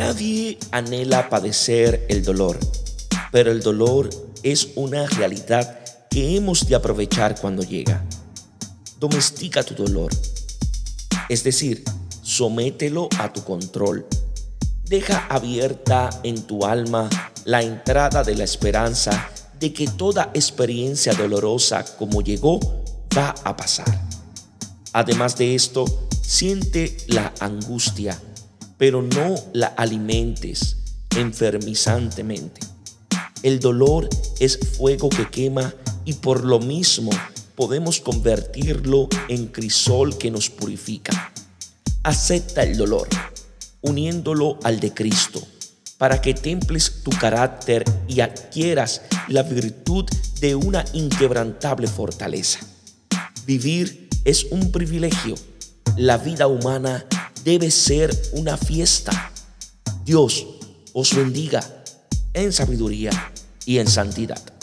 Nadie anhela padecer el dolor, pero el dolor es una realidad que hemos de aprovechar cuando llega. Domestica tu dolor, es decir, somételo a tu control. Deja abierta en tu alma la entrada de la esperanza de que toda experiencia dolorosa como llegó va a pasar. Además de esto, siente la angustia, pero no la alimentes enfermizantemente. El dolor es fuego que quema y por lo mismo podemos convertirlo en crisol que nos purifica. Acepta el dolor, uniéndolo al de Cristo, para que temples tu carácter y adquieras la virtud de una inquebrantable fortaleza. Vivir es un privilegio. La vida humana debe ser una fiesta. Dios os bendiga en sabiduría y en santidad.